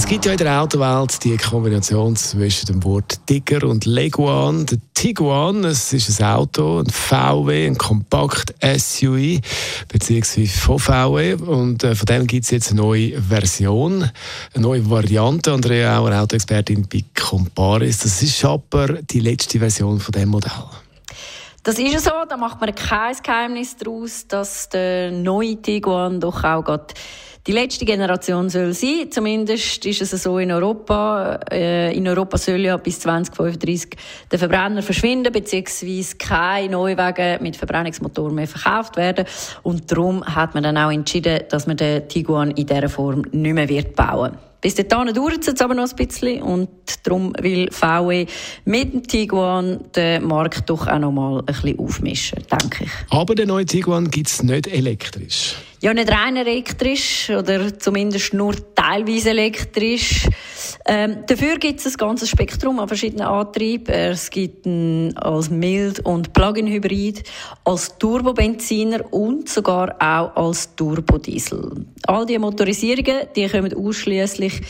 Es gibt ja in der Autowelt die Kombination zwischen dem Wort Tiger und Leguan. Der Tiguan, es ist ein Auto, ein VW, ein kompakt SUV, beziehungsweise von VW. Und äh, von dem gibt es jetzt eine neue Version, eine neue Variante. Andrea Auer, Autoexpertin bei Comparis. Das ist aber die letzte Version von dem Modell. Das ist so, da macht man kein Geheimnis daraus, dass der neue Tiguan doch auch gerade die letzte Generation soll sein. Zumindest ist es so in Europa. Äh, in Europa soll ja bis 2035 der Verbrenner verschwinden, beziehungsweise keine Neuwagen mit Verbrennungsmotor mehr verkauft werden. Und darum hat man dann auch entschieden, dass man den Tiguan in dieser Form nicht mehr bauen wird. Bis dahin dauert es jetzt aber noch ein bisschen und darum will VW mit dem Tiguan den Markt doch auch noch mal ein bisschen aufmischen, denke ich. Aber den neuen Tiguan gibt es nicht elektrisch. Ja, nicht rein elektrisch oder zumindest nur teilweise elektrisch. Ähm, dafür gibt es ein ganzes Spektrum an verschiedenen Antrieben. Es gibt ihn als Mild- und Plug-in-Hybrid, als Turbobenziner und sogar auch als Turbodiesel. All diese Motorisierungen die kommen ausschließlich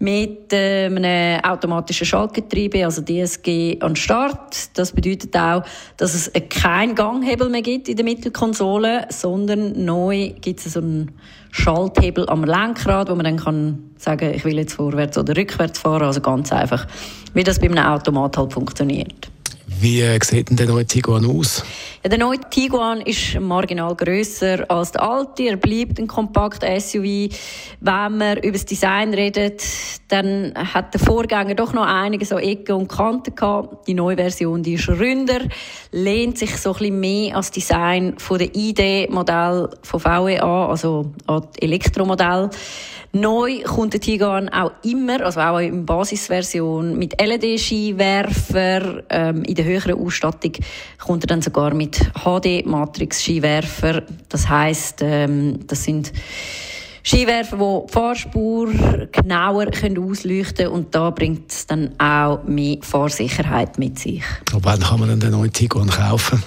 mit äh, einem automatischen Schaltgetriebe, also DSG, an den Start. Das bedeutet auch, dass es keinen Ganghebel mehr gibt in der Mittelkonsole, sondern neu gibt gibt es so einen Schalthebel am Lenkrad, wo man dann kann sagen, ich will jetzt vorwärts oder rückwärts fahren. Also ganz einfach, wie das bei einem Automat halt funktioniert. Wie sieht denn der neue Tiguan aus? Ja, der neue Tiguan ist marginal grösser als der alte. Er bleibt ein kompakt SUV. Wenn man über das Design redet, dann hat der Vorgänger doch noch einige so Ecken und Kanten gehabt. Die neue Version, die ist ründer, lehnt sich so ein bisschen mehr an das Design von der ID-Modell von VW an, also an die Elektromodell. Neu kommt der Tiguan auch immer, also auch in Basisversion, mit LED-Skiwerfer. Ähm, in der höheren Ausstattung kommt er dann sogar mit HD-Matrix-Skiwerfer. Das heißt, ähm, das sind Skiwerfer, die die Fahrspur genauer können ausleuchten können und da bringt es dann auch mehr Fahrsicherheit mit sich. Und wann kann man denn den neuen Tiguan kaufen?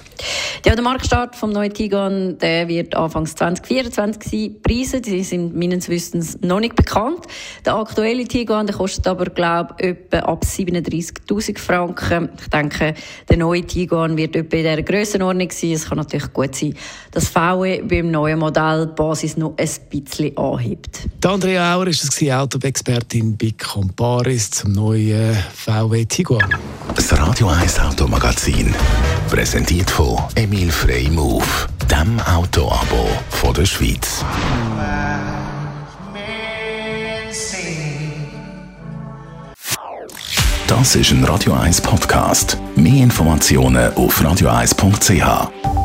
Ja, der Marktstart vom neuen Tiguan der wird Anfangs 2024 sein. Die Preise die sind meines Wissens noch nicht bekannt. Der aktuelle Tiguan der kostet aber, glaube ich, etwa ab 37'000 Franken. Ich denke, der neue Tiguan wird etwa in dieser Grössenordnung sein. Es kann natürlich gut sein, dass VW beim neuen Modell die Basis noch ein bisschen anhebt. Die Andrea Auer ist es Autoexpertin bei Comparis zum neuen VW Tiguan. Das Radio 1 Automagazin, präsentiert von Emil Frey Move, dem Autoabo von der Schweiz. Das ist ein Radio 1 Podcast. Mehr Informationen auf radio1.ch.